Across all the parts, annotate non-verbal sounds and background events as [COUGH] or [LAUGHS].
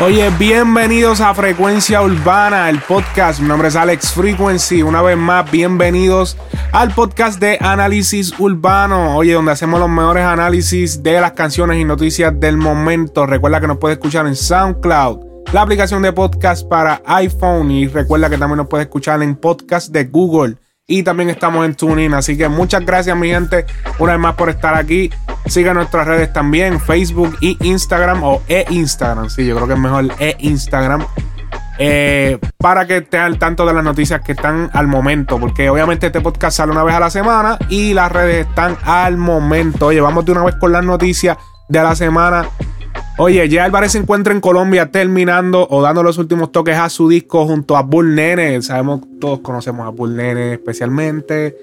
Oye, bienvenidos a Frecuencia Urbana, el podcast. Mi nombre es Alex Frequency. Una vez más, bienvenidos al podcast de Análisis Urbano. Oye, donde hacemos los mejores análisis de las canciones y noticias del momento. Recuerda que nos puedes escuchar en SoundCloud, la aplicación de podcast para iPhone. Y recuerda que también nos puedes escuchar en podcast de Google. Y también estamos en TuneIn. Así que muchas gracias, mi gente, una vez más por estar aquí. Sigan nuestras redes también, Facebook y Instagram, o e-Instagram. Sí, yo creo que es mejor e-Instagram. Eh, para que estén al tanto de las noticias que están al momento. Porque obviamente este podcast sale una vez a la semana y las redes están al momento. Oye, vamos de una vez con las noticias de la semana. Oye, ya Álvarez se encuentra en Colombia terminando o dando los últimos toques a su disco junto a Bull Nene. Sabemos, todos conocemos a Bull Nene especialmente.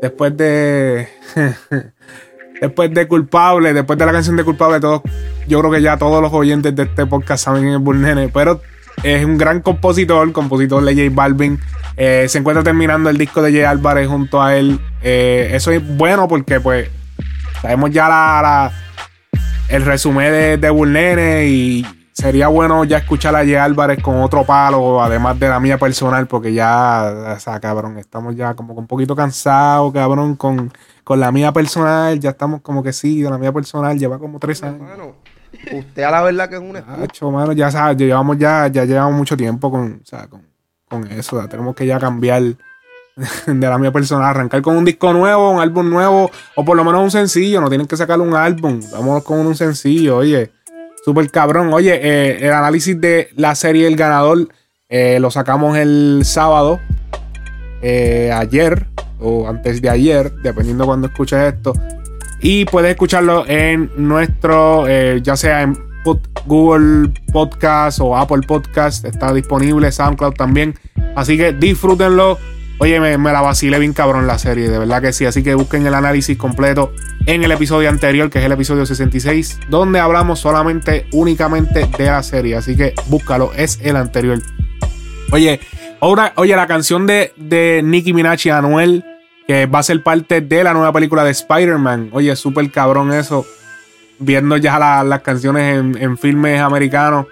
Después de. [LAUGHS] después de Culpable, después de la canción de Culpable, todos, yo creo que ya todos los oyentes de este podcast saben quién es Bull Nene. Pero es un gran compositor, compositor de J Balvin. Eh, se encuentra terminando el disco de J Álvarez junto a él. Eh, eso es bueno porque, pues, sabemos ya la el resumen de, de y sería bueno ya escuchar a J. Álvarez con otro palo, además de la mía personal, porque ya, o sea, cabrón, estamos ya como un poquito cansados, cabrón, con, con la mía personal, ya estamos como que sí, de la mía personal, lleva como tres años. usted a la verdad que es un Hacho, mano, ya sabes, llevamos ya, ya llevamos mucho tiempo con, o sea, con, con eso, tenemos que ya cambiar [LAUGHS] de la mía personal, arrancar con un disco nuevo, un álbum nuevo, o por lo menos un sencillo, no tienen que sacar un álbum, vamos con un sencillo, oye, súper cabrón. Oye, eh, el análisis de la serie El Ganador eh, lo sacamos el sábado, eh, ayer, o antes de ayer, dependiendo cuando escuches esto, y puedes escucharlo en nuestro, ya sea en Google Podcast o Apple Podcast, está disponible, SoundCloud también, así que disfrútenlo Oye, me, la vacilé bien cabrón la serie, de verdad que sí. Así que busquen el análisis completo en el episodio anterior, que es el episodio 66, donde hablamos solamente, únicamente de la serie. Así que búscalo, es el anterior. Oye, ahora, oye, la canción de, de Nicki Minaj y Anuel, que va a ser parte de la nueva película de Spider-Man. Oye, súper cabrón eso. Viendo ya las canciones en, en filmes americanos.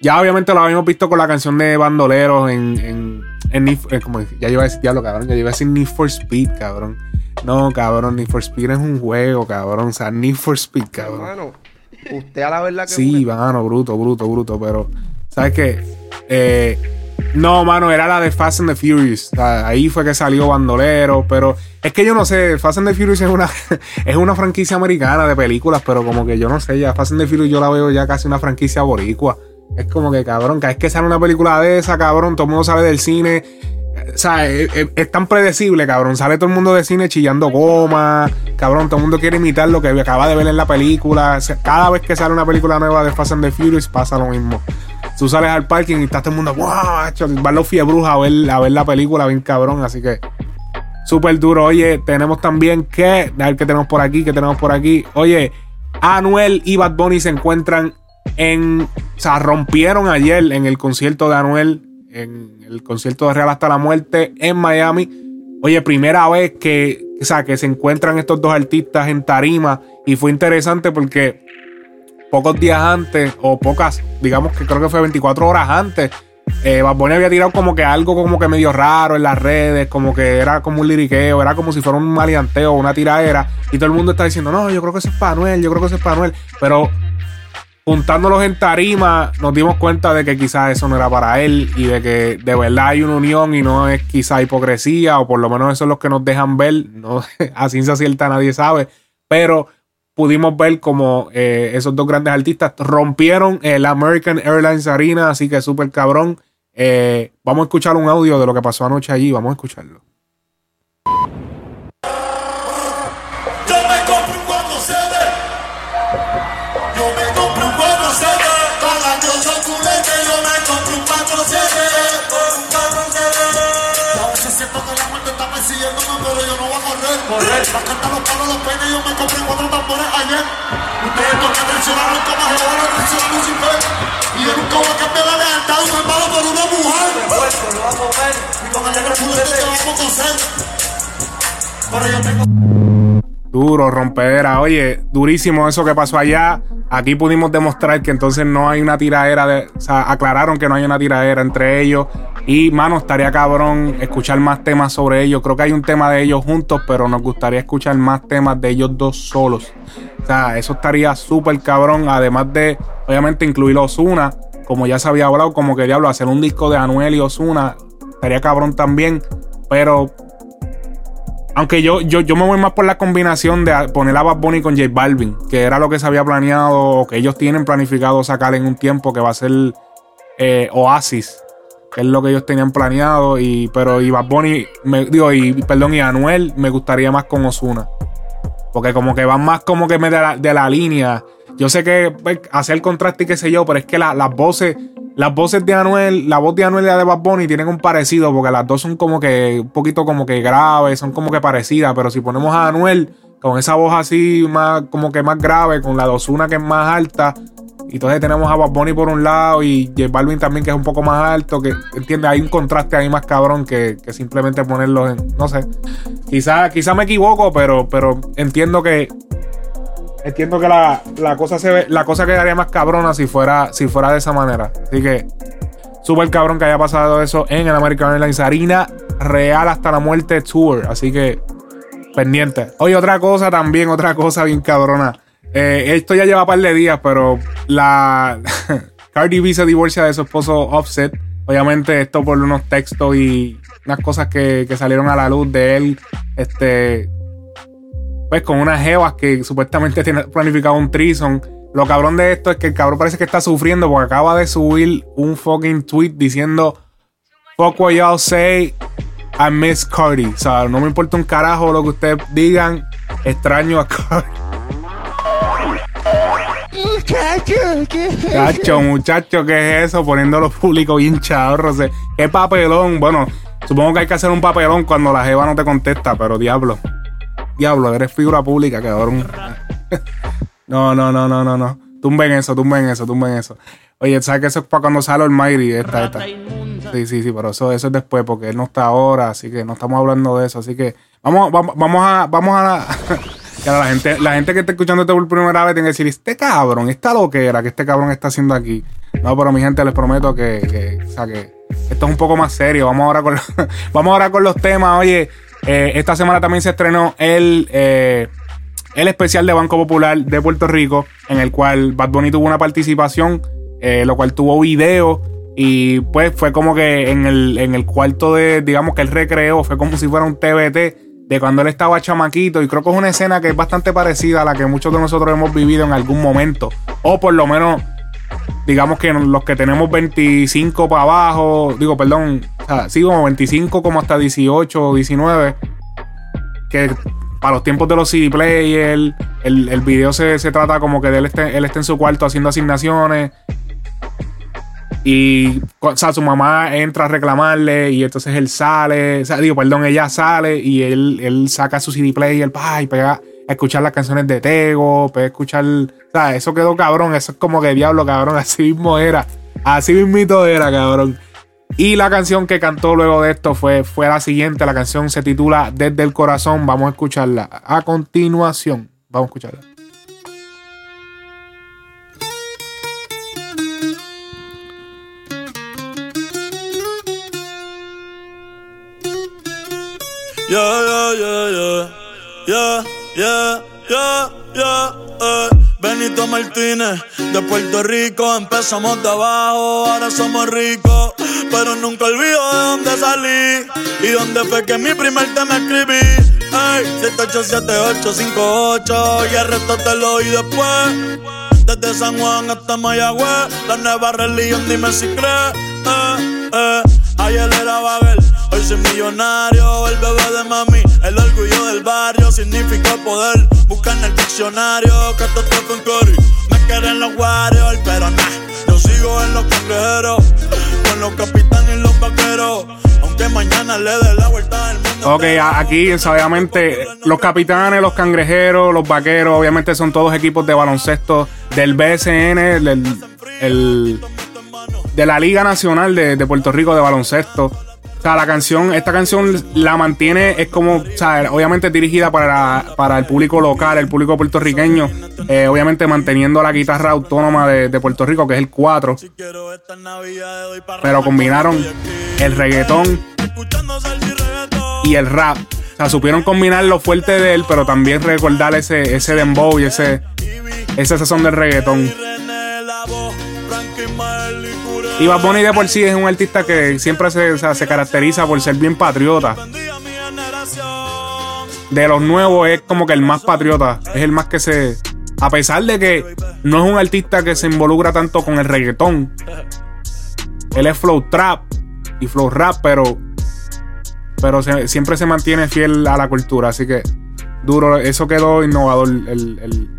Ya obviamente lo habíamos visto con la canción de Bandoleros en, en, en, eh, como ya iba a decir diablo, cabrón, ya iba a decir Need for Speed, cabrón. No, cabrón, Need for Speed es un juego, cabrón. O sea, Need for Speed, cabrón. Mano, usted a la verdad que. Sí, mano, bruto, bruto, bruto. Pero, ¿sabes qué? Eh, no, mano, era la de Fast and the Furious. ahí fue que salió Bandolero. Pero es que yo no sé, Fast and the Furious es una, [LAUGHS] es una franquicia americana de películas, pero como que yo no sé, ya Fast and the Furious yo la veo ya casi una franquicia boricua. Es como que, cabrón, cada vez que sale una película de esa, cabrón, todo el mundo sale del cine. O sea, es, tan predecible, cabrón. Sale todo el mundo de cine chillando goma. Cabrón, todo el mundo quiere imitar lo que acaba de ver en la película. cada vez que sale una película nueva de Fast and the Furious pasa lo mismo. Tú sales al parking y está todo el mundo, wow, van los fiebrujas a ver, a ver la película bien cabrón. Así que, súper duro. Oye, tenemos también que, a ver qué tenemos por aquí, qué tenemos por aquí. Oye, Anuel y Bad Bunny se encuentran en, o sea, rompieron ayer en el concierto de Anuel, en el concierto de Real hasta la muerte en Miami. Oye, primera vez que, o sea, que se encuentran estos dos artistas en tarima y fue interesante porque pocos días antes, o pocas, digamos que creo que fue 24 horas antes, eh, Bad Bunny había tirado como que algo como que medio raro en las redes, como que era como un liriqueo, era como si fuera un maleanteo, una tiradera, y todo el mundo está diciendo, no, yo creo que eso es para Anuel, yo creo que eso es para Anuel, pero juntándolos en tarima, nos dimos cuenta de que quizás eso no era para él y de que de verdad hay una unión y no es quizá hipocresía, o por lo menos eso es lo que nos dejan ver. No, [LAUGHS] a ciencia cierta nadie sabe, pero pudimos ver como eh, esos dos grandes artistas rompieron el American Airlines Arena, así que súper cabrón. Eh, vamos a escuchar un audio de lo que pasó anoche allí, vamos a escucharlo. Siguiéndome, pero yo no voy a correr. Correr. La carta los palos, los peines, yo me compré cuatro tambores ayer. Ustedes porque traicionaron como Jehová lo traicionó Lucifer. Y yo nunca voy a cambiar la lealtad de un hermano por una mujer. lo vamos a ver. Y con el negro puro te vamos a coser. Pero yo tengo... Duro, rompedera. Oye, durísimo eso que pasó allá. Aquí pudimos demostrar que entonces no hay una tiradera. De, o sea, aclararon que no hay una tiradera entre ellos. Y, mano, estaría cabrón escuchar más temas sobre ellos. Creo que hay un tema de ellos juntos, pero nos gustaría escuchar más temas de ellos dos solos. O sea, eso estaría súper cabrón. Además de, obviamente, incluir Osuna. Como ya se había hablado, como que diablo, hacer un disco de Anuel y Osuna. Estaría cabrón también. Pero aunque yo, yo, yo me voy más por la combinación de poner a Bad Bunny con J Balvin, que era lo que se había planeado, o que ellos tienen planificado sacar en un tiempo, que va a ser eh, Oasis, que es lo que ellos tenían planeado. Y, pero y Bad Bunny, me, digo, y perdón, y Anuel me gustaría más con Osuna. Porque como que van más como que de la, de la línea. Yo sé que pues, hacer contraste y qué sé yo, pero es que las voces las voces de Anuel, la voz de Anuel y la de Bad Bunny tienen un parecido, porque las dos son como que un poquito como que graves, son como que parecidas, pero si ponemos a Anuel con esa voz así más como que más grave, con la dosuna que es más alta, y entonces tenemos a Bad Bunny por un lado y J Balvin también que es un poco más alto, que entiende, hay un contraste ahí más cabrón que, simplemente ponerlo en, no sé, quizá, quizá me equivoco, pero, pero entiendo que entiendo que la, cosa se ve, la cosa quedaría más cabrona si fuera, si fuera de esa manera. Así que, súper cabrón que haya pasado eso en el American Airlines Arena Real hasta la muerte tour. Así que, pendiente. Oye, otra cosa también, otra cosa bien cabrona. Eh, esto ya lleva un par de días, pero la [LAUGHS] Cardi B se divorcia de su esposo Offset. Obviamente, esto por unos textos y unas cosas que, que salieron a la luz de él. Este pues con unas jevas que supuestamente tiene planificado un trison. Lo cabrón de esto es que el cabrón parece que está sufriendo porque acaba de subir un fucking tweet diciendo Fuck what y'all say, I miss Cardi. O sea, no me importa un carajo lo que ustedes digan, extraño a Cardi. Muchacho, muchacho, ¿qué es eso? Poniéndolo público bien chadorro. qué papelón. Bueno, supongo que hay que hacer un papelón cuando la jeva no te contesta, pero diablo. Diablo, eres figura pública, cabrón. [LAUGHS] no, no, no, no, no, no. Tumben eso, tumben eso, tumben eso. Oye, ¿sabes que eso es para cuando sale el Mighty? Esta, esta. Sí, sí, sí, pero eso, eso es después, porque él no está ahora, así que no estamos hablando de eso. Así que vamos, vamos, vamos a, vamos a la. [LAUGHS] la gente, la gente que está escuchando esto por primera vez tiene que decir, este cabrón, esta loquera que este cabrón está haciendo aquí. No, pero mi gente, les prometo que, que, o sea, que esto es un poco más serio. Vamos ahora con, [LAUGHS] vamos ahora con los temas. Oye, eh, esta semana también se estrenó el, eh, el especial de Banco Popular de Puerto Rico, en el cual Bad Bunny tuvo una participación, eh, lo cual tuvo video. Y pues fue como que en el, en el cuarto de, digamos que el recreo, fue como si fuera un TBT de cuando él estaba chamaquito. Y creo que es una escena que es bastante parecida a la que muchos de nosotros hemos vivido en algún momento. O por lo menos digamos que los que tenemos 25 para abajo, digo, perdón, o sí, como 25 como hasta 18 o 19, que para los tiempos de los CD players, el, el video se, trata como que él esté, él esté en su cuarto haciendo asignaciones. Y o sea, su mamá entra a reclamarle y entonces él sale, o sea, digo, perdón, ella sale y él, él saca su CD player y pega escuchar las canciones de Tego, puedes escuchar. O sea, eso quedó cabrón. Eso es como que diablo, cabrón. Así mismo era. Así mismito era, cabrón. Y la canción que cantó luego de esto fue, fue la siguiente. La canción se titula Desde el Corazón. Vamos a escucharla a continuación. Vamos a escucharla. Yeah, yeah, yeah, eh. Benito Martínez, de Puerto Rico, empezamos de abajo, ahora somos ricos. Pero nunca olvido de dónde salí y dónde fue que mi primer tema escribí. Ey, 787858 y el resto te lo oí después. Desde San Juan hasta Mayagüez, la nueva religión, dime si crees. Eh, eh. Ayer era Babel Hoy soy millonario, el bebé de mami, el orgullo del barrio, significa poder. Busca en el diccionario, que esto con Cory. Me quieren los Warriors, pero nah, yo sigo en los cangrejeros, con los capitanes y los vaqueros Que mañana le dé la vuelta al mundo. Ok, aquí obviamente los capitanes, los cangrejeros, los vaqueros, obviamente son todos equipos de baloncesto del BSN, del, el- de la Liga Nacional de, de Puerto Rico de baloncesto. O sea, la canción, esta canción la mantiene, es como, o sea, obviamente dirigida para, para el público local, el público puertorriqueño, eh, obviamente manteniendo la guitarra autónoma de, de Puerto Rico, que es el 4, Quiero esta Navidad doy para pero combinaron el reggaetón. y el rap. O sea, supieron combinar lo fuerte de él, pero también recordar ese, ese dembow y ese, ese sazón del reggaetón. Y Bad Bunny de por sí es un artista que siempre se, se caracteriza por ser bien patriota. De los nuevos es como que el más patriota. Es el más que se... A pesar de que no es un artista que se involucra tanto con el reggaetón. Él es flow trap y flow rap, pero... Pero siempre se mantiene fiel a la cultura. Así que duro. Eso quedó innovador. El, el-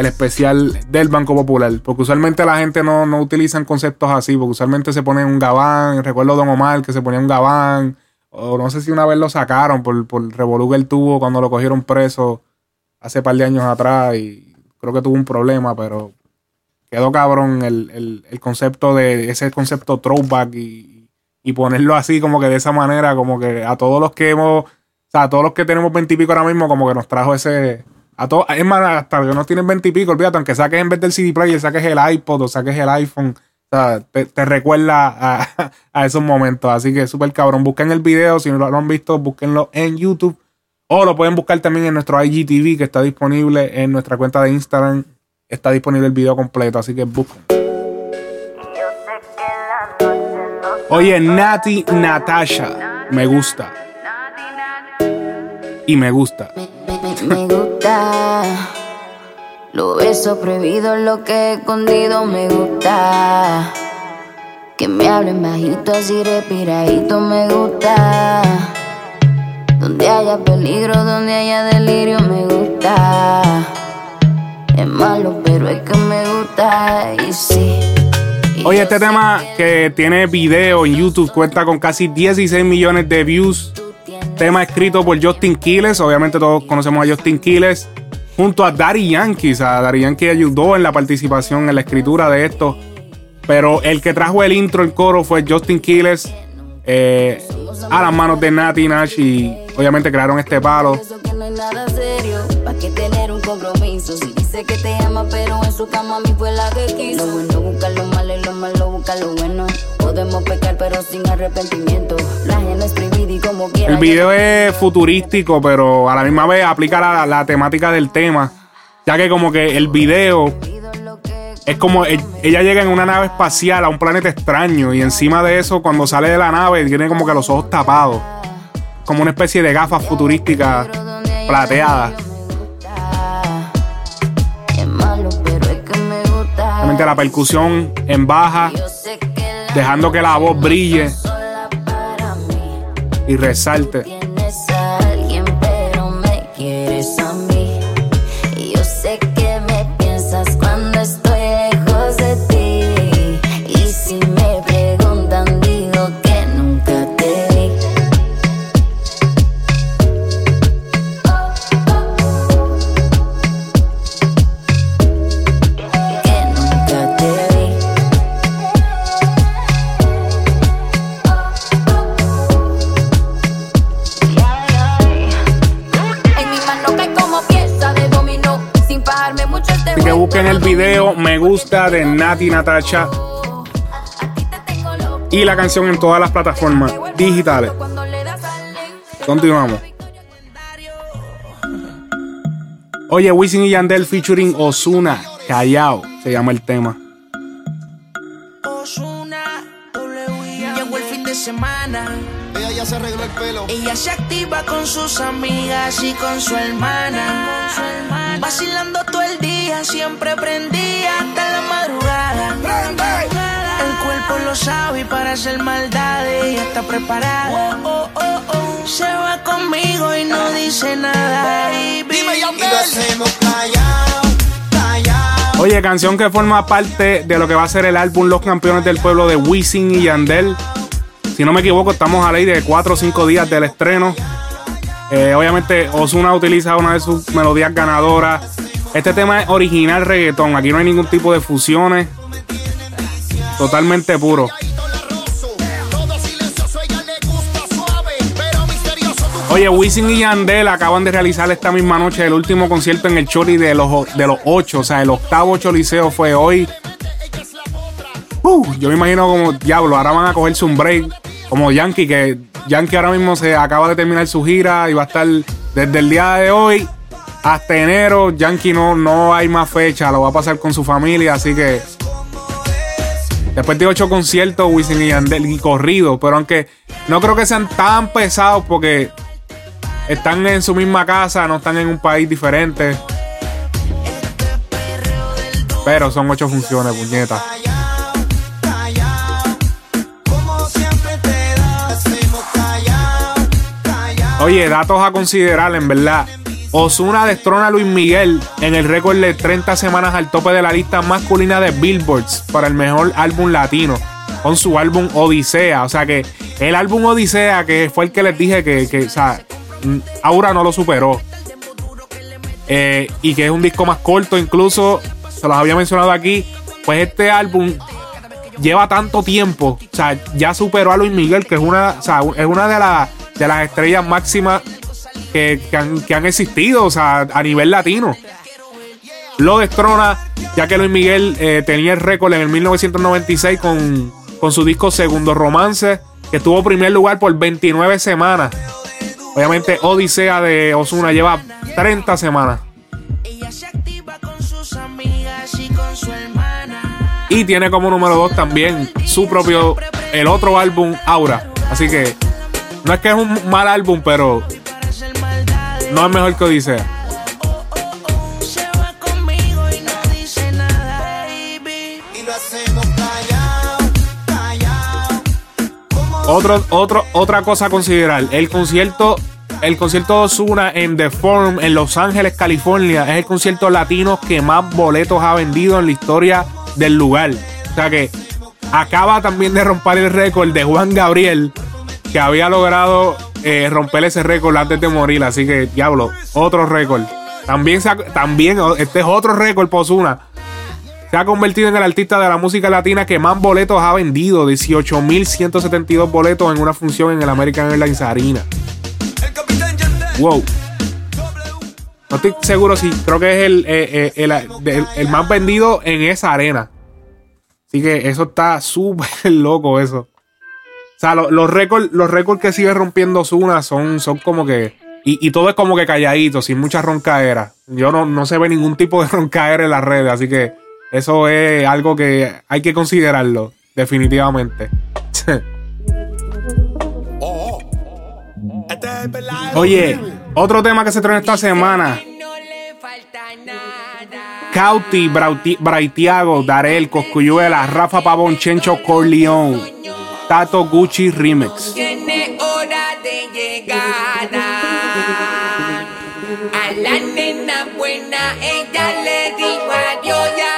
el especial del Banco Popular. Porque usualmente la gente no, no utilizan conceptos así. Porque usualmente se pone un gabán. Recuerdo Don Omar que se ponía un gabán. O no sé si una vez lo sacaron por, por revolú que él tuvo cuando lo cogieron preso hace par de años atrás. Y creo que tuvo un problema, pero quedó cabrón el, el- el concepto de ese concepto throwback y, y ponerlo así como que de esa manera, como que a todos los que hemos, o sea, a todos los que tenemos veintipico ahora mismo, como que nos trajo ese, a todos, es más, hasta que no tienen veintipico, olvídate, aunque saques en vez del CD player, saques el iPod o saques el iPhone, o sea, te, recuerda a, [LAUGHS] a esos momentos, así que súper cabrón, busquen el video, si no lo han visto, búsquenlo en YouTube. O lo pueden buscar también en nuestro IGTV que está disponible en nuestra cuenta de Instagram. Está disponible el video completo, así que busquen. Oye, Nati Natasha, me gusta. Y me gusta. Me gusta. Los besos prohibidos, lo que he escondido me gusta. Que me hablen bajito, así respiradito me gusta. Donde haya peligro, donde haya delirio me gusta. Es malo, pero es que me gusta. Y sí. y Oye, este tema que tiene video en YouTube cuenta con casi 16 millones de views. Tema escrito por Justin Quiles. Obviamente todos conocemos a Justin Quiles. Junto a Daddy Yankee. O sea, Daddy Yankee ayudó en la participación, en la escritura de esto. Pero el que trajo el intro, el coro, fue Justin Quiles. eh, a las manos de Nati Nash. Y obviamente crearon este palo. Eso que no es nada serio, pa' que tener un compromiso. Si dice que te ama, pero en su cama a mí fue la que quiso. Lo bueno busca lo malo y lo malo busca lo bueno. Podemos pecar, pero sin arrepentimiento. La ajena es como quiera. El video es futurístico, pero a la misma vez aplica la, la temática del tema. Ya que como que el video es como ella llega en una nave espacial a un planeta extraño y encima de eso cuando sale de la nave tiene como que los ojos tapados. Como una especie de gafas futurísticas plateadas. Obviamente la percusión en baja, dejando que la voz brille. Y resalte. Video Me Gusta de Nati Natasha y la canción en todas las plataformas digitales. Continuamos. Oye, Wisin y Yandel featuring Osuna, Callao, se llama el tema. Ozuna, W. Llegó el fin de semana. Ella ya se arregló el pelo. Ella se activa con sus amigas y con su hermana. Vacilando todo el día, siempre prendía hasta la madrugada. El cuerpo lo sabe y para hacer maldades ella está preparada. Se va conmigo y no dice nada. baby. Dime, Y lo hacemos callado, callado. Oye, canción que forma parte de lo que va a ser el álbum Los Campeones del Pueblo de Wisin y Yandel. Si no me equivoco, estamos a ley de 4 o 5 días del estreno. Eh, obviamente, Osuna utiliza una de sus melodías ganadoras. Este tema es original reggaetón. Aquí no hay ningún tipo de fusiones. Totalmente puro. Oye, Wisin y Yandel acaban de realizar esta misma noche el último concierto en el Choli de los, de los ocho. O sea, el octavo Choliseo fue hoy. Uh, yo me imagino como diablo, ahora van a cogerse un break. Como Yankee, que Yankee ahora mismo se acaba de terminar su gira y va a estar desde el día de hoy hasta enero. Yankee no, no hay más fecha, lo va a pasar con su familia, así que Después de ocho conciertos, Wisin y Yandel y corrido. Pero aunque no creo que sean tan pesados porque están en su misma casa, no están en un país diferente. Pero son ocho funciones, puñeta. Oye, datos a considerar, en verdad. Osuna destrona a Luis Miguel en el récord de 30 semanas al tope de la lista masculina de Billboards para el mejor álbum latino con su álbum Odisea. O sea que el álbum Odisea, que fue el que les dije que, o sea, Aura no lo superó. Eh, y que es un disco más corto, incluso se los había mencionado aquí. Pues este álbum lleva tanto tiempo, o sea, ya superó a Luis Miguel, que es una, o sea, es una de, de las estrellas máximas que, han, existido, o sea, a nivel latino. Lo destrona, ya que Luis Miguel eh, tenía el récord en el 1996 con, con su disco Segundo Romance, que tuvo primer lugar por 29 semanas. Obviamente, Odisea de Osuna lleva 30 semanas. Y tiene como número 2 también su propio, el otro álbum, Aura. Así que no es que es un mal álbum, pero no es mejor que Odisea. Otro, otro, otra cosa a considerar, el concierto, el concierto de Osuna en The Forum en Los Ángeles, California, es el concierto latino que más boletos ha vendido en la historia del lugar. O sea que acaba también de romper el récord de Juan Gabriel, que había logrado eh, romper ese récord antes de morir. Así que, diablo, otro récord. También, también este es otro récord por Osuna se ha convertido en el artista de la música latina que más boletos ha vendido, 18.172 boletos en una función en el American Airlines Arena. Wow. No estoy seguro si creo que es el, eh, eh, el, más vendido en esa arena. Así que eso está súper [LAUGHS] loco eso. O sea, los récords los récords que sigue rompiendo Zuna son, son como que... Y, todo es como que calladito, sin mucha roncaera. Yo no, no se ve ningún tipo de [LAUGHS] roncaera en las redes, así que eso es algo que hay que considerarlo, definitivamente. [LAUGHS] Oye, otro tema que se trae esta semana. Cauti, Braitiago, Darel, Coscuyuela, Rafa Pavón, Chencho Corleone, Tato Gucci Remix. Tiene hora de llegada. A la nena buena, ella le dijo adiós ya.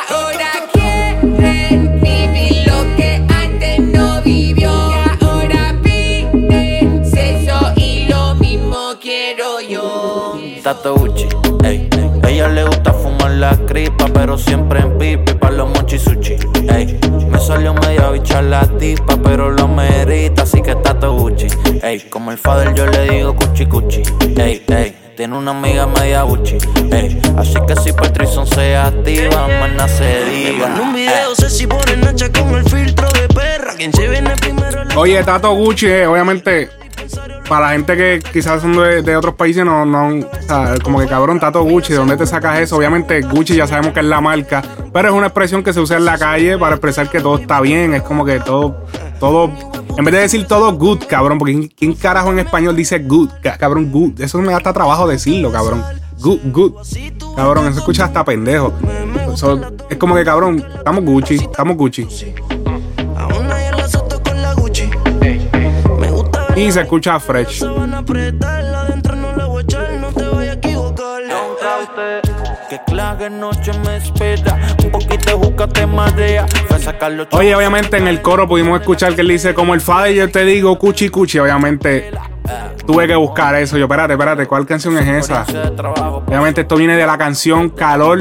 Tato Gucci, ey. Ella le gusta fumar la cripa, pero siempre en pipi la tipa, pero lo merita, así que Tato Gucci, ey. Como el father yo le digo cuchi cuchi, ey, ey. Tiene una amiga media buchi, ey. Así que si Patrison se activa, más se diga. un video, sé si pone nacha con el filtro de perra. Quien se viene primero. Oye, Tato Gucci, eh, obviamente para la gente que quizás son de, otros países, no, no, o sea, como que cabrón, Tato Gucci, ¿de dónde te sacas eso? Obviamente Gucci ya sabemos que es la marca, pero es una expresión que se usa en la calle para expresar que todo está bien, es como que todo, todo, en vez de decir todo good, cabrón, porque ¿quién carajo en español dice good, cabrón, good? Eso me da hasta trabajo decirlo, cabrón. Good, good. Cabrón, eso escucha hasta pendejo. es como que, cabrón, estamos Gucci, estamos Gucci. Y se escucha fresh. Oye, obviamente en el coro pudimos escuchar que él dice, como el Fader yo te digo, cuchi cuchi. Obviamente tuve que buscar eso. Yo, espérate, espérate, ¿cuál canción es esa? Obviamente esto viene de la canción Calor,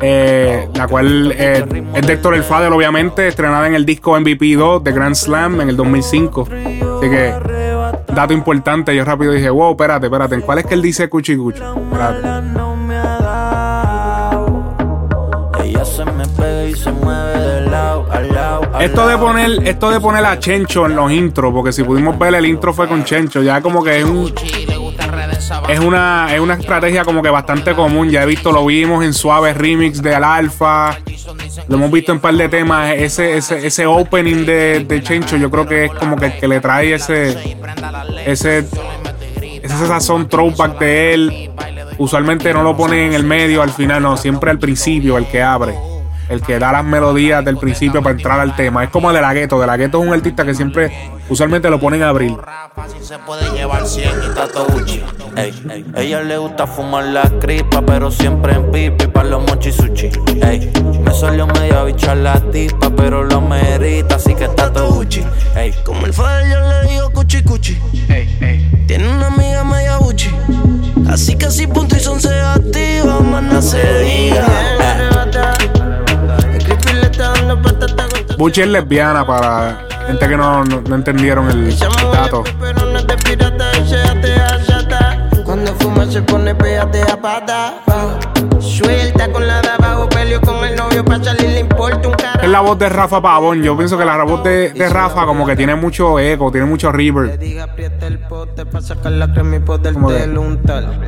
eh, la cual eh, es de Héctor El Fader, obviamente, estrenada en el disco MVP 2 de Grand Slam en el 2005. Así que, dato importante, yo rápido dije, wow, espérate, espérate, ¿en cuál es que él dice cuchi Esto de poner, esto de poner a Chencho en los intros, porque si pudimos ver el intro fue con Chencho, ya como que es un es una, es una estrategia como que bastante común. Ya he visto, lo vimos en Suave Remix de Al Alfa. Lo hemos visto en un par de temas. Ese, ese, ese opening de, de Chencho, yo creo que es como que, que le trae ese. Ese. Ese sazón throwback de él. Usualmente no lo pone en el medio, al final, no, siempre al principio, el que abre. El que da las melodías del principio para entrar al tema. Es como de la gueto. De la gueto es un artista que siempre, usualmente lo ponen a abrir. Fácil se puede llevar 100 y Tato Gucci. Ey, ey. Ella le gusta fumar la cripa, pero siempre en pipi para los mochi sushi. Ey, me salió media bicha la tipa, pero lo merita, así que Tato Gucci. Ey, Como el Fader yo le digo cuchi cuchi. Tiene una amiga media buchi. Así que si punto y son se activa, más no se diga. Buchi es lesbiana para gente que no, no, no entendieron el, dato. Cuando fuma se pone pégate a pata. Suelta con la de abajo, peleo con el novio, pa' salir le importa un carajo. Es la voz de Rafa Pavón. Yo pienso que la voz de, de Rafa como que tiene mucho eco, tiene mucho reverb. Del untal.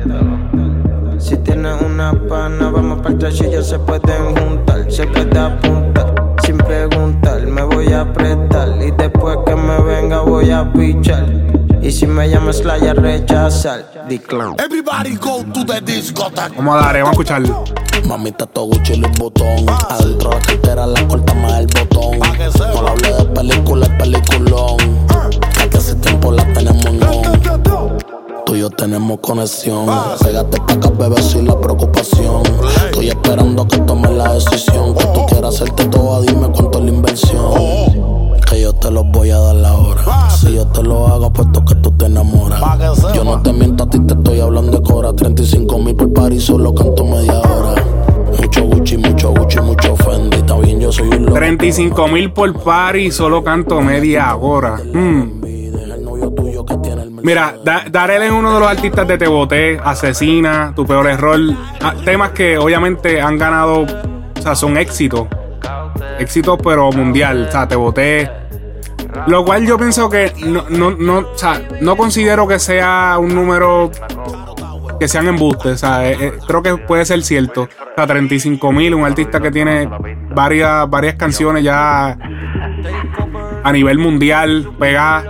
Si tienes una pana, vamos para el y ya se pueden juntar. Se puede apuntar preguntar. Me voy a apretar y después que me venga voy a pichar. Y si me llamas la ya rechazar. Decline. Everybody go to the discotheque. Vamos a dar, vamos a escucharlo. Mamita, todo Gucci y botón. Adentro de la cartera la corta más el botón. No le hablé de película, es peliculón. Que hace tiempo la tenemos en on. Tú y yo tenemos conexión. Pégate pa' acá, bebé, sin la preocupación. Estoy esperando que tomes la decisión. Que tú quieras hacerte toda, dime cuánto es la inversión. Que yo te lo voy a dar la hora. Si yo te lo hago, puesto que tú te enamoras. Yo no te miento a ti, te estoy hablando de cora. 35 mil por par y solo canto media hora. Mucho Gucci, mucho Gucci, mucho Fendi. Está bien, yo soy un loco. 35 mil por par y solo canto media hora. Mm. Mira, Da- Darel es uno de los artistas de Te Boté, Asesina, Tu Peor Error. Ah, temas que obviamente han ganado, o sea, son éxitos. Éxitos, pero mundial. O sea, Te Boté. Lo cual yo pienso que no, no, no, o sea, no considero que sea un número que sean embustes. O sea, eh, eh, creo que puede ser cierto. O sea, 35 mil, un artista que tiene varias, varias canciones ya a nivel mundial, pegadas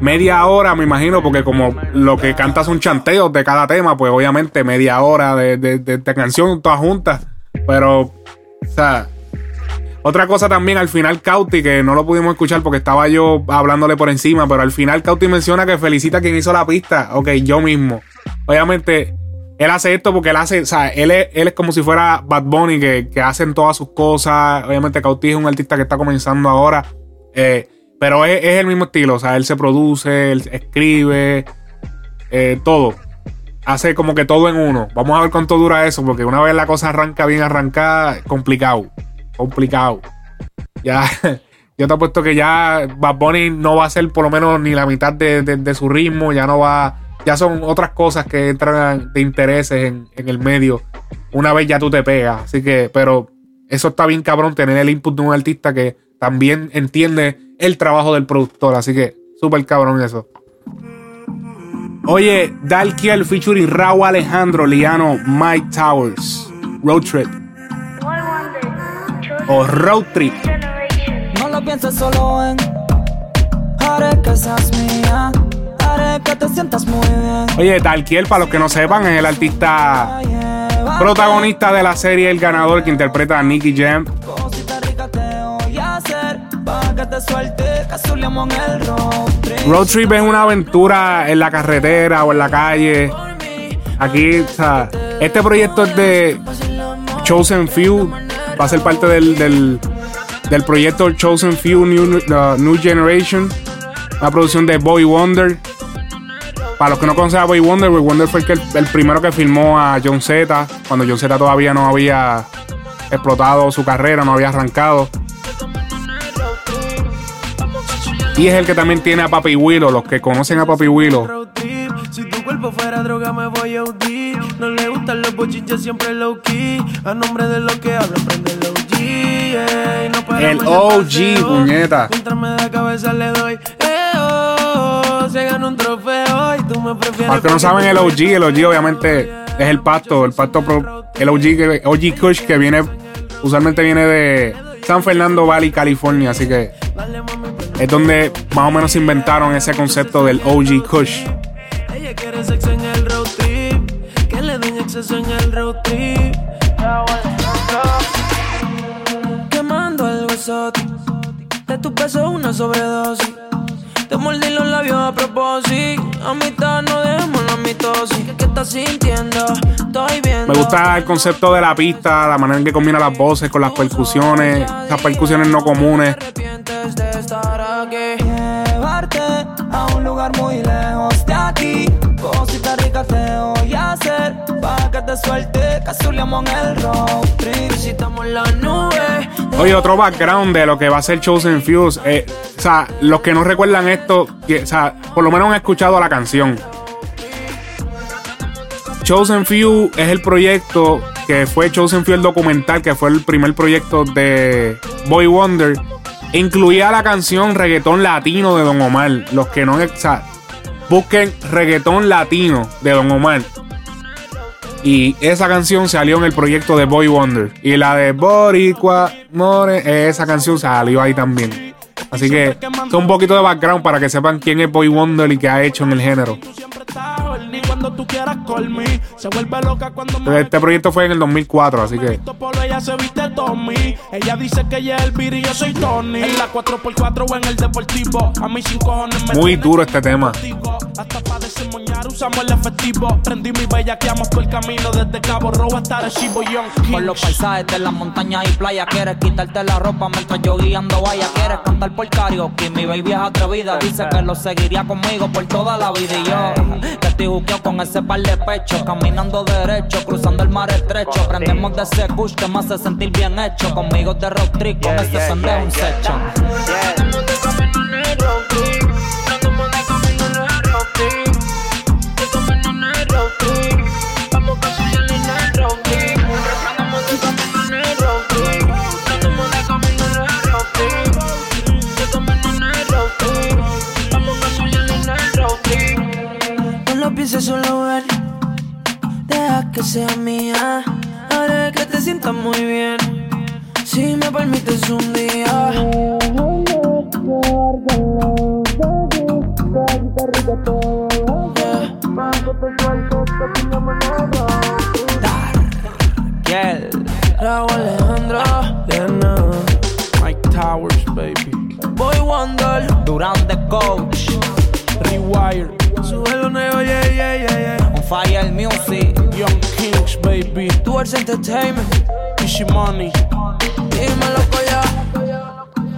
media hora, me imagino, porque como lo que canta son chanteos de cada tema, pues obviamente media hora de, de, de- de canción todas juntas. Pero, o sea, otra cosa también, al final Cauti, que no lo pudimos escuchar porque estaba yo hablándole por encima, pero al final Cauti menciona que felicita a quien hizo la pista. Ok, yo mismo. Obviamente, él hace esto porque él hace, o sea, él es, él es como si fuera Bad Bunny, que, que hacen todas sus cosas. Obviamente, Cauti es un artista que está comenzando ahora. Eh, pero es, el mismo estilo, o sea, él se produce, él escribe, eh, todo. Hace como que todo en uno. Vamos a ver cuánto dura eso, porque una vez la cosa arranca bien arrancada, complicado. Complicado. Ya, [LAUGHS] yo te apuesto que ya Bad Bunny no va a ser por lo menos ni la mitad de, de- de su ritmo, ya no va. Ya son otras cosas que entran de intereses en, en el medio. Una vez ya tú te pegas. Así que, pero eso está bien cabrón, tener el input de un artista que también entiende el trabajo del productor. Así que, súper cabrón eso. Oye, Dalkiel featuring Raúl Alejandro, Liano, Mike Towers. Road Trip. O Road Trip. No lo pienses solo en Haré que seas mía Haré que te sientas muy bien Oye, Dalkiel, para los que no sepan, es el artista protagonista de la serie El Ganador que interpreta a Nicky Jam. Road trip es una aventura en la carretera o en la calle. Aquí, este proyecto es de Chosen Few. va a ser parte del, del, proyecto Chosen Few New, uh, New Generation, una producción de Boy Wonder. Para los que no conocen a Boy Wonder, Boy Wonder fue el, el primero que filmó a John Z, cuando John Z todavía no había explotado su carrera, no había arrancado. Y es el que también tiene a Papi Willow, los que conocen a Papi Willow. Si tu cuerpo fuera droga me voy a UD No le gustan los bochinches siempre low key. A nombre de lo que hablan prende el OG ey, no El OG, puñeta. Mientras me da cabeza le doy eh, oh, Se gana un trofeo y tú me prefieres Para que no saben, el OG, el OG obviamente es el pasto, el pasto, pro- el OG, que- OG Kush que viene, usualmente viene de San Fernando Valley, California, así que es donde más o menos se inventaron ese concepto del OG Kush. Ella quiere sexo en el road trip. Que le den exceso en el road trip. Quemando el huesote. De tu peso una sobredosis. Te mordí los labios a propósito. A mitad no dejemos la mitosis. ¿Qué, qué estás sintiendo? Estoy viendo Me gusta el concepto de la pista, la manera en que combina las voces con las percusiones, esas percusiones no comunes. Aquí Llevarte a un lugar muy lejos de aquí. Cosita rica te voy a hacer. Pa' que te suelte, cazuleamos en el road trip. Visitamos la nube Oye, otro background de lo que va a ser Chosen Fuse. eh, o sea, los que no recuerdan esto, que, o sea, por lo menos han escuchado la canción. Chosen Few es el proyecto que fue Chosen Few el documental, que fue el primer proyecto de Boy Wonder. Incluía la canción Reggaetón Latino de Don Omar. Los que no, o sea, busquen Reggaetón Latino de Don Omar. Y esa canción salió en el proyecto de Boy Wonder. Y la de Boricua More, esa canción salió ahí también. Así que es un poquito de background para que sepan quién es Boy Wonder y qué ha hecho en el género. Tú quieras call me Se vuelve loca cuando me Este proyecto fue en el 2004, así que polo ella se viste Tommy. Ella dice que ella es el Beat y yo soy Tony. En la 4x4 o en el deportivo. A mí sin cojones me muy duro este tema. Hasta para desemmoñar usamos el efectivo. Prendí mi bella que amo todo el camino. Desde Cabo Rojo hasta Arecibo Young Por los paisajes de las montañas y playas Quieres quitarte la ropa mientras yo guiando vaya Quieres cantar por karaoke Mi baby es atrevida. Dice que lo seguiría conmigo por toda la vida. Y yo que estoy juqueo con ese par de pecho Caminando derecho, cruzando el mar estrecho. Prendemos de ese kush que me hace sentir bien hecho. Conmigo de road trip, con ese pendejo un secho. No solo ver. Deja que sea mía. Haré que te sientas muy bien. Si me permites un día. Yeah. Raúl Alejandro. Diana. Mike Towers, baby. Boy Wonder. Durán the coach Yeah, yeah, yeah, yeah. On fire music. Young Kings, baby. Towards Entertainment. Easy Money. Dímelo, ya.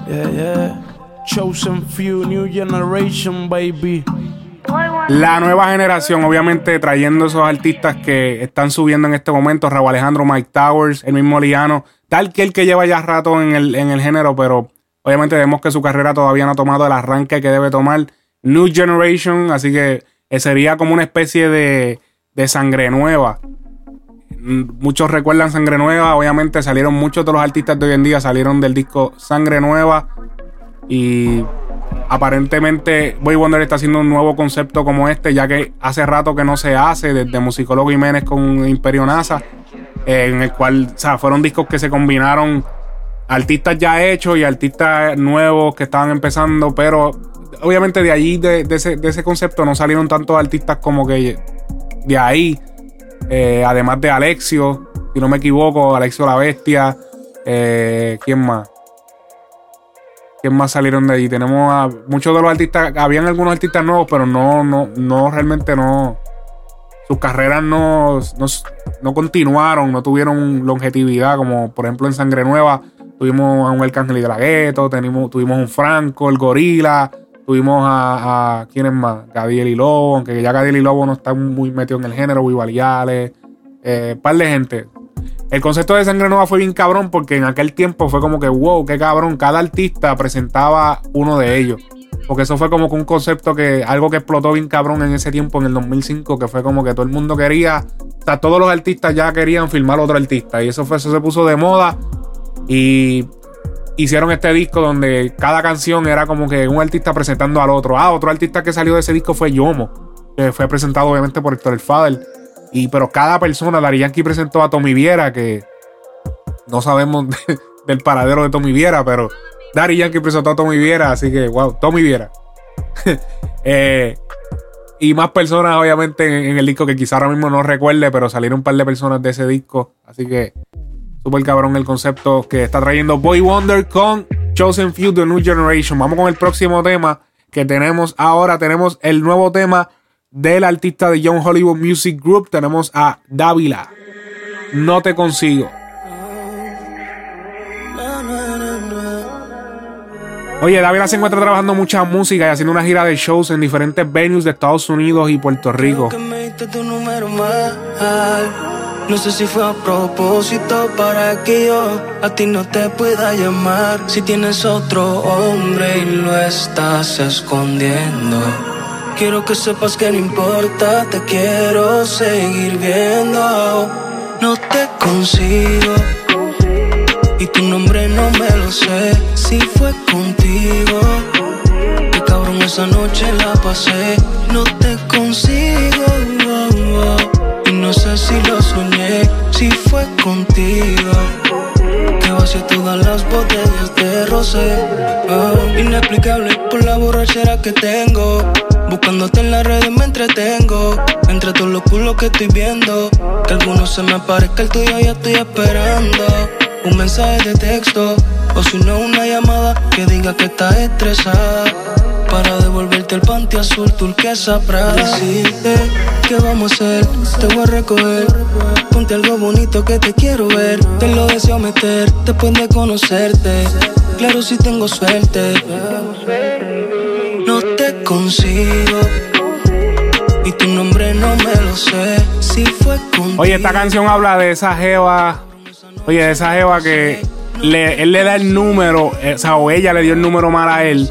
Yeah, yeah. Chosen few, new generation, baby. La nueva generación, obviamente trayendo esos artistas que están subiendo en este momento, Raúl Alejandro, Mike Towers, el mismo Liano, tal que el que lleva ya rato en el, en el género, pero obviamente vemos que su carrera todavía no ha tomado el arranque que debe tomar. New Generation, así que eh, sería como una especie de, de sangre nueva. Mm, Muchos recuerdan Sangre Nueva, obviamente salieron muchos de los artistas de hoy en día, salieron del disco Sangre Nueva y aparentemente Boy Wonder está haciendo un nuevo concepto como este, ya que hace rato que no se hace, desde Musicólogo Jiménez con Imperio NASA, eh, en el cual, o sea, fueron discos que se combinaron artistas ya hechos y artistas nuevos que estaban empezando, pero obviamente de allí, de, ese, de ese concepto, no salieron tantos artistas como que de ahí, eh, además de Alexio, si no me equivoco, Alexio la Bestia, eh, ¿quién más? ¿Quién más salieron de allí? Tenemos a muchos de los artistas, habían algunos artistas nuevos, pero no, no, no, realmente no sus carreras no, no, no continuaron, no tuvieron longevidad, como por ejemplo en Sangre Nueva tuvimos a un Arcángel y de la Gueto, tuvimos, tuvimos un Franco, el Gorila, tuvimos a, a ¿quién es más? Gadiel y Lobo, aunque ya Gadiel y Lobo no está muy metido en el género, Vivaliales, eh, par de gente. El concepto de Sangre Nueva fue bien cabrón porque en aquel tiempo fue como que, wow, qué cabrón, cada artista presentaba uno de ellos. Porque eso fue como que un concepto que, algo que explotó bien cabrón en ese tiempo, en el 2005, que fue como que todo el mundo quería, o sea, todos los artistas ya querían filmar otro artista. Y eso fue, eso se puso de moda. Y hicieron este disco donde cada canción era como que un artista presentando al otro. Ah, otro artista que salió de ese disco fue Yomo, que fue presentado obviamente por Héctor El Fader. Y, pero cada persona, Dari Yankee presentó a Tommy Viera, que no sabemos [LAUGHS] del paradero de Tommy Viera, pero Dari Yankee presentó a Tommy Viera, así que, wow, Tommy Viera. [LAUGHS] Eh, y más personas, obviamente, en, en, el disco que quizá ahora mismo no recuerde, pero salieron un par de personas de ese disco. Así que Super cabrón el concepto que está trayendo Boy Wonder con Chosen Few The New Generation. Vamos con el próximo tema que tenemos ahora. Tenemos el nuevo tema del artista de Young Hollywood Music Group. Tenemos a Dávila. No te consigo. Oye, Dávila se encuentra trabajando mucha música y haciendo una gira de shows en diferentes venues de Estados Unidos y Puerto Rico. No sé si fue a propósito para que yo a ti no te pueda llamar. Si tienes otro hombre y lo estás escondiendo. Quiero que sepas que no importa, te quiero seguir viendo. No te consigo y tu nombre no me lo sé. Si fue contigo, estoy viendo. Que alguno se me parezca el tuyo, ya estoy esperando. Un mensaje de texto. O si no, una llamada que diga que estás estresada. Para devolverte el panty azul turquesa para decirte que vamos a hacer. Te voy a recoger. Ponte algo bonito que te quiero ver. Te lo deseo meter después de conocerte. Claro si tengo suerte. No te consigo. Y tu nombre no me lo sé. Oye, esta canción habla de esa jeva. Oye, de esa jeva que le, él le da el número, eh, o sea, o ella le dio el número mal a él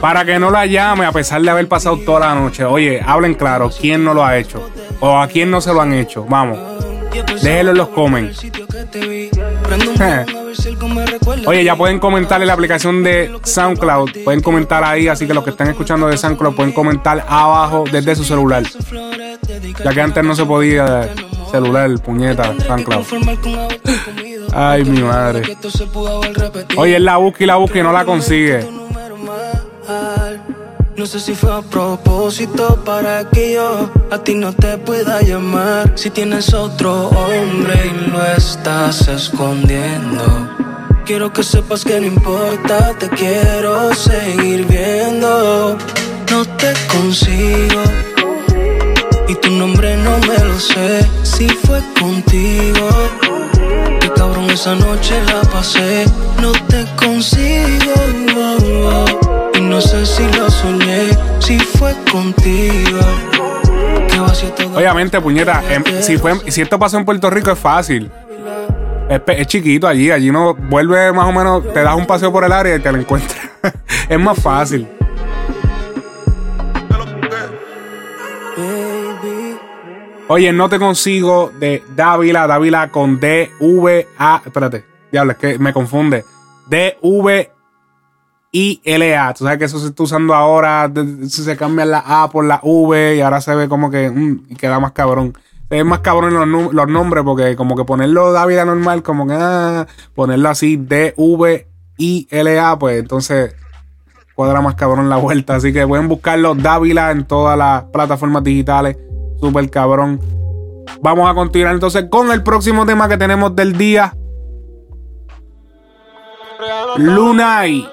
para que no la llame a pesar de haber pasado toda la noche. Oye, hablen claro, ¿quién no lo ha hecho? O a quién no se lo han hecho. Vamos. Déjenlo en los comments. [LAUGHS] Oye, ya pueden comentar en la aplicación de SoundCloud. Pueden comentar ahí, así que los que están escuchando de SoundCloud pueden comentar abajo desde su celular. Ya que antes no se podía celular, puñeta, SoundCloud. [LAUGHS] Ay, mi madre. Oye, él la busca y la busca y no la consigue. No sé si fue a propósito para que yo a ti no te pueda llamar. Si tienes otro hombre y lo estás escondiendo. Quiero que sepas que no importa, te quiero seguir viendo. No te consigo tu nombre no me lo sé. Si fue contigo. Obviamente, puñeta, em, si, fue, si esto pasó en Puerto Rico es fácil. Es, es, chiquito allí, allí no vuelve más o menos, te das un paseo por el área y te lo encuentras. [LAUGHS] es más fácil. Oye, no te consigo de Dávila, Dávila con D, V, A. Espérate, diablo, es que me confunde. D, V, I, L, A. Tú sabes que eso se está usando ahora. Se cambia la A por la V y ahora se ve como que mm, queda más cabrón. Es más cabrón los, nombres porque como que ponerlo Dávila normal, como que ah, ponerlo así D, V, I, L, A, pues entonces cuadra más cabrón la vuelta. Así que pueden buscarlo Dávila en todas las plataformas digitales. Súper cabrón. Vamos a continuar entonces con el próximo tema que tenemos del día. Lunay,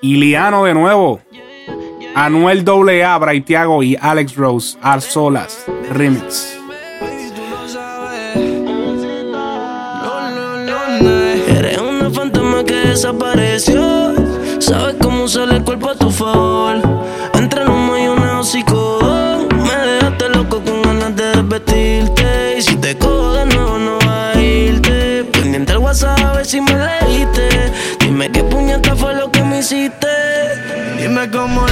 Iliano de nuevo, Anuel AA, Bray Thiago y Alex Rose, Arzolas, Remix. Eres una fantasma que desapareció. Sabes cómo usar el cuerpo a tu favor. Dime cómo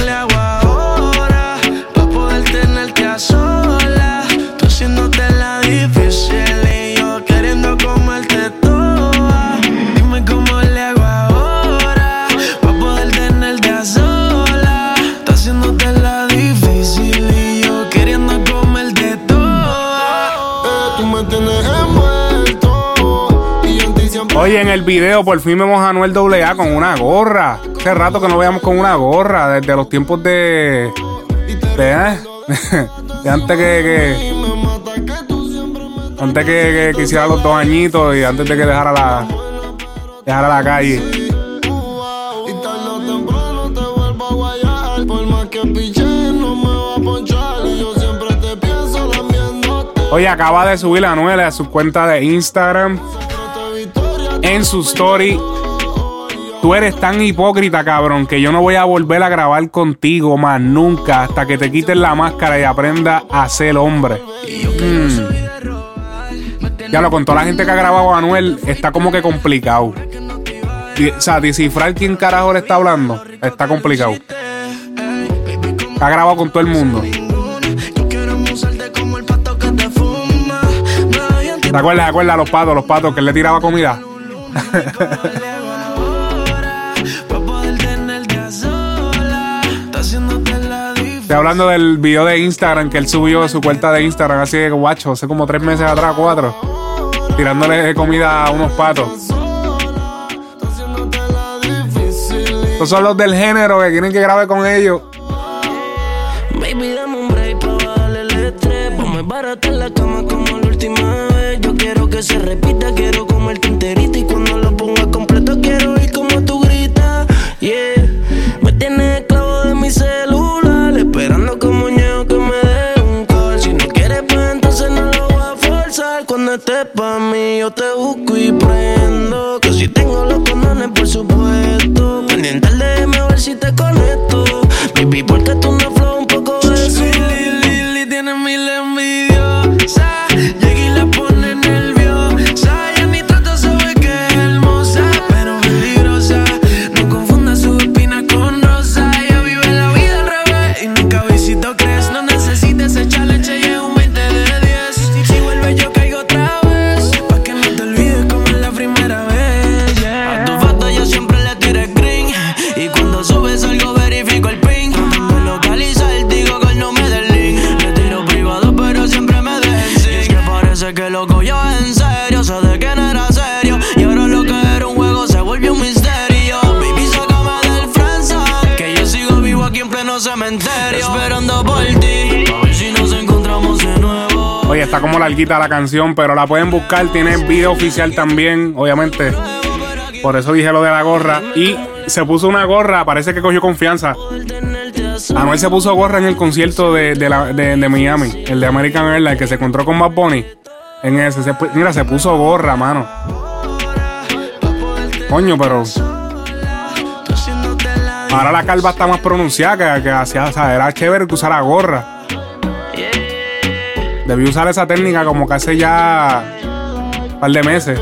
Oye, en el video por fin vemos a Anuel AA con una gorra. Hace rato que no veamos con una gorra, desde los tiempos de. de, ¿eh? [LAUGHS] de antes que. que- antes que, que- hiciera los dos añitos y antes de que dejara la. dejara la calle. Oye, acaba de subir a Anuel a su cuenta de Instagram. En su story. Tú eres tan hipócrita, cabrón, que yo no voy a volver a grabar contigo más nunca hasta que te quites la máscara y aprenda a ser hombre. Mm. Ya lo con toda la gente que ha grabado a Anuel, está como que complicado. O sea, descifrar quién carajo le está hablando está complicado. Ha grabado con todo el mundo. ¿Te acuerdas? ¿Te acuerdas? Los patos, los patos, que él le tiraba comida. Estoy hablando del video de Instagram que él subió de su cuenta de Instagram así de guacho, hace como tres meses atrás, cuatro. Tirándole comida a unos patos. Estos son los del género que quieren que grabe con ellos. Baby, que se repita, quiero comerte enterita. Y cuando lo ponga completo, quiero oír como tú gritas. Yeah, me tienes esclavo de mi celular. Esperando como muñeco que me dé un call. Si no quieres, pues entonces no lo voy a forzar. Cuando estés pa' mí, yo te busco y prendo. Que si tengo los condones, por supuesto. Pendiente al DM a ver si te conecto. Baby, porque tú no flow un poco de está como larguita la canción, pero la pueden buscar. Tiene video oficial también, obviamente. Por eso dije lo de la gorra. Y se puso una gorra, parece que cogió confianza. Anuel se puso gorra en el concierto de, de de- Miami, el de American Airlines, que se encontró con Bad Bunny. En ese, se mira, se puso gorra, mano. Coño, pero. Ahora la calva está más pronunciada que, que hacía, o sea, era chévere que usara gorra. Debí usar esa técnica como que hace ya un par de meses.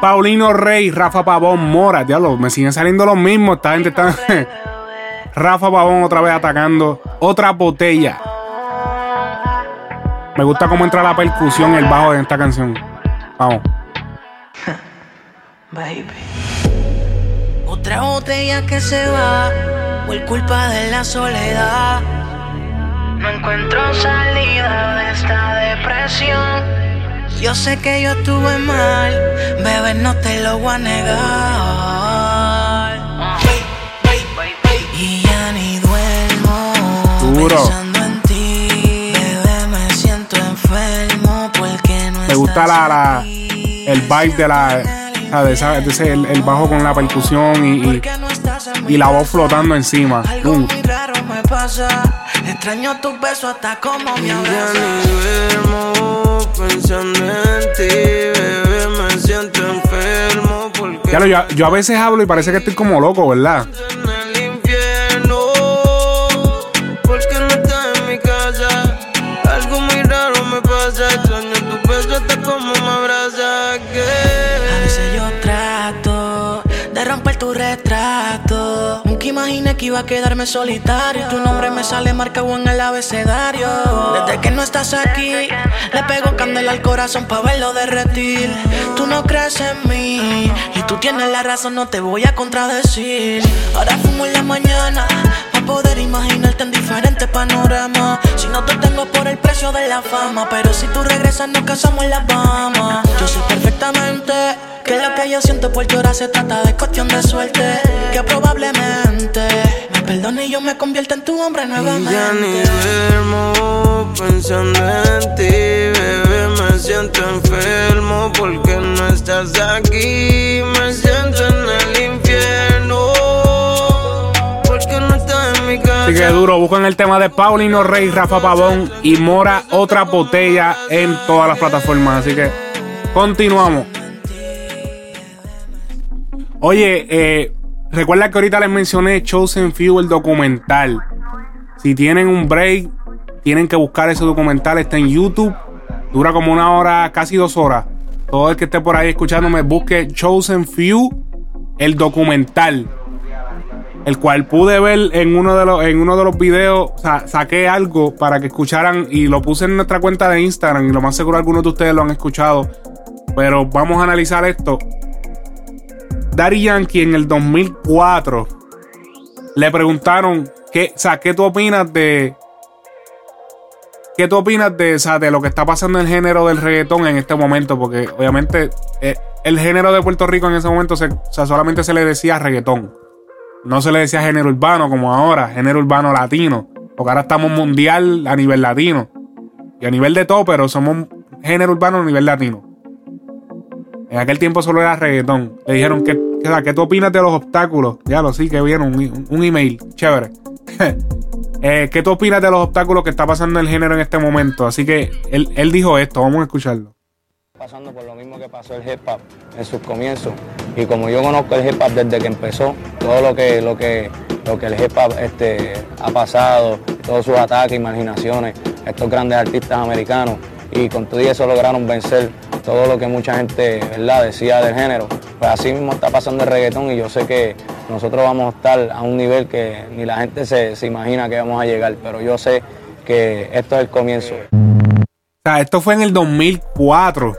Paulino Rey, Rafa Pavón, Mora, diablo, me siguen saliendo los mismos. Esta gente está. [LAUGHS] Rafa Pavón otra vez atacando. Otra botella. Me gusta cómo entra la percusión, el bajo de esta canción. Vamos. [LAUGHS] Baby. Otra botella que se va por culpa de la soledad. No encuentro salida de esta depresión. Yo sé que yo estuve mal, bebé, no te lo voy a negar. Y ya ni duermo Duro. pensando en ti. Bebé, me siento enfermo por vibe de la. o sea, de esa- de ese- el, el bajo con la percusión y, y, y la voz flotando encima. Algo Uh. muy raro me pasa. Extraño tus besos hasta como me abrazas. Pensando en ti, bebé, me siento enfermo porque lo- yo, yo a veces hablo y parece que estoy como loco, ¿verdad? Iba a quedarme solitario. Tu nombre me sale marcado en el abecedario. Desde que no estás aquí, le pego candela al corazón para verlo derretir. Tú no crees en mí y tú tienes la razón, no te voy a contradecir. Ahora fumo en la mañana. Poder imaginarte en diferentes panoramas. Si no te tengo por el precio de la fama, pero si tú regresas nos casamos en las Bahamas. Yo sé perfectamente que lo que yo siento por llorar se trata de cuestión de suerte. Que probablemente me perdone y yo me convierta en tu hombre Ya ni nuevamente. duermo pensando en ti, bebé, me siento enfermo porque no estás aquí, me siento en Así que duro, buscan el tema de Paulino Rey, Rafa Pavón y Mora Otra Botella en todas las plataformas. Así que continuamos. Oye, eh, recuerda que ahorita les mencioné Chosen Few, el documental. Si tienen un break, tienen que buscar ese documental. Está en YouTube. Dura como una hora, casi dos horas. Todo el que esté por ahí escuchándome, busque Chosen Few, el documental el cual pude ver en uno de los, en uno de los videos, sa- saqué algo para que escucharan y lo puse en nuestra cuenta de Instagram y lo más seguro algunos de ustedes lo han escuchado. Pero vamos a analizar esto. Daddy Yankee en el 2004 le preguntaron qué, o sea, ¿qué tú opinas de ¿Qué tú opinas de, de lo que está pasando en el género del reggaetón en este momento? Porque obviamente eh, el género de Puerto Rico en ese momento se, o sea, solamente se le decía reggaetón. No se le decía género urbano como ahora, género urbano latino. Porque ahora estamos mundial a nivel latino. Y a nivel de todo, pero somos género urbano a nivel latino. En aquel tiempo solo era reggaetón. Le dijeron, ¿qué, qué, ¿qué tú opinas de los obstáculos? Ya lo sí, que vieron, un, un email. Chévere. [LAUGHS] Eh, ¿Qué tú opinas de los obstáculos que está pasando el género en este momento? Así que él, él dijo esto, vamos a escucharlo. Pasando por lo mismo que pasó el hip hop en sus comienzos. Y como yo conozco el hip hop desde que empezó todo lo que lo que lo que el hip hop este ha pasado todos sus ataques imaginaciones estos grandes artistas americanos y con todo eso lograron vencer todo lo que mucha gente verdad decía del género pues así mismo está pasando el reggaetón y yo sé que nosotros vamos a estar a un nivel que ni la gente se, se imagina que vamos a llegar pero yo sé que esto es el comienzo sea, esto fue en el 2004.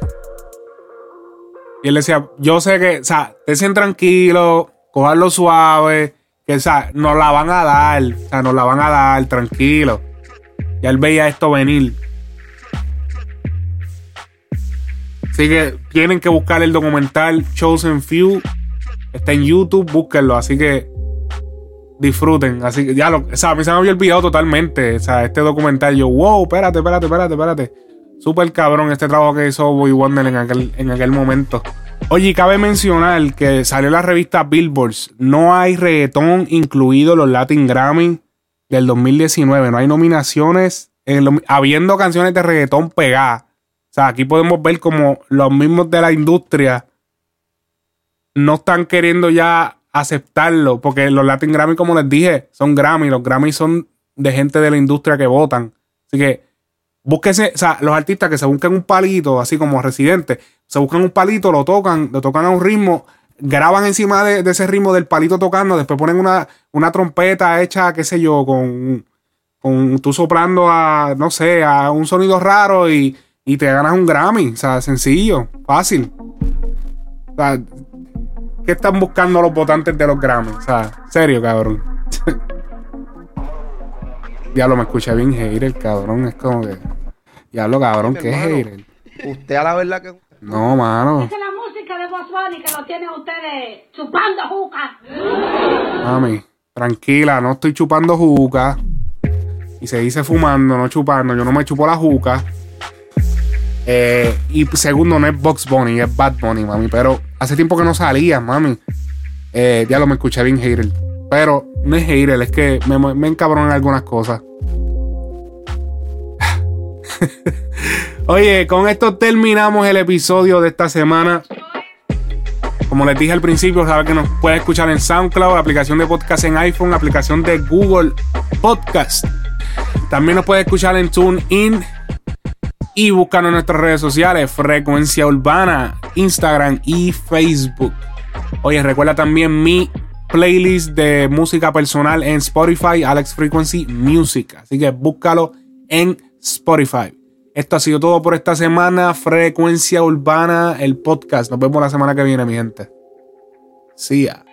Y él decía, yo sé que, o sea, estén tranquilos, cojarlo suave, que, o sea, nos la van a dar, o sea, nos la van a dar, tranquilo. Ya él veía esto venir. Así que tienen que buscar el documental Chosen Few. Está en YouTube, búsquenlo. Así que disfruten. Así que ya lo, o sea, a mí se me había olvidado totalmente. O sea, este documental, yo, wow, espérate, espérate, espérate, espérate. Súper cabrón este trabajo que hizo Boy Wonder en aquel, en aquel momento. Oye, cabe mencionar que salió la revista Billboards. No hay reggaetón incluido los Latin Grammy del 2019. No hay nominaciones. en lo- habiendo canciones de reggaetón pegadas. O sea, aquí podemos ver como los mismos de la industria no están queriendo ya aceptarlo. Porque los Latin Grammy, como les dije, son Grammy. Los Grammy son de gente de la industria que votan. Así que búsquese, o sea, los artistas que se busquen un palito, así como residentes, se buscan un palito, lo tocan, lo tocan a un ritmo, graban encima de, de ese ritmo del palito tocando, después ponen una, una trompeta hecha, qué sé yo, con, con tú soplando a, no sé, a un sonido raro y, y te ganas un Grammy. O sea, sencillo, fácil. O sea, ¿qué están buscando los votantes de los Grammy? O sea, serio, cabrón. [LAUGHS] Diablo, me escuché bien hater, cabrón. Es como que. Diablo, cabrón, ¿qué hater? Usted a la verdad que. No, mano. Esa es la música de Boss Bunny que lo tienen ustedes chupando juca. Mami, tranquila, no estoy chupando juca. Y se dice fumando, no chupando. Yo no me chupo la juca. Eh, y segundo, no es Box Bunny, es Bad Bunny, mami. Pero hace tiempo que no salía, mami. Eh, ya lo me escuché bien hater. Pero no es hater, es que me, me encabronan algunas cosas. [LAUGHS] Oye, con esto terminamos el episodio de esta semana. Como les dije al principio, saben que nos puede escuchar en SoundCloud, aplicación de podcast en iPhone, aplicación de Google Podcast. También nos puede escuchar en TuneIn y buscar en nuestras redes sociales, Frecuencia Urbana, Instagram y Facebook. Oye, recuerda también mi playlist de música personal en Spotify, Alex Frequency Music. Así que búscalo en Spotify. Esto ha sido todo por esta semana. Frecuencia Urbana, el podcast. Nos vemos la semana que viene, mi gente. See ya.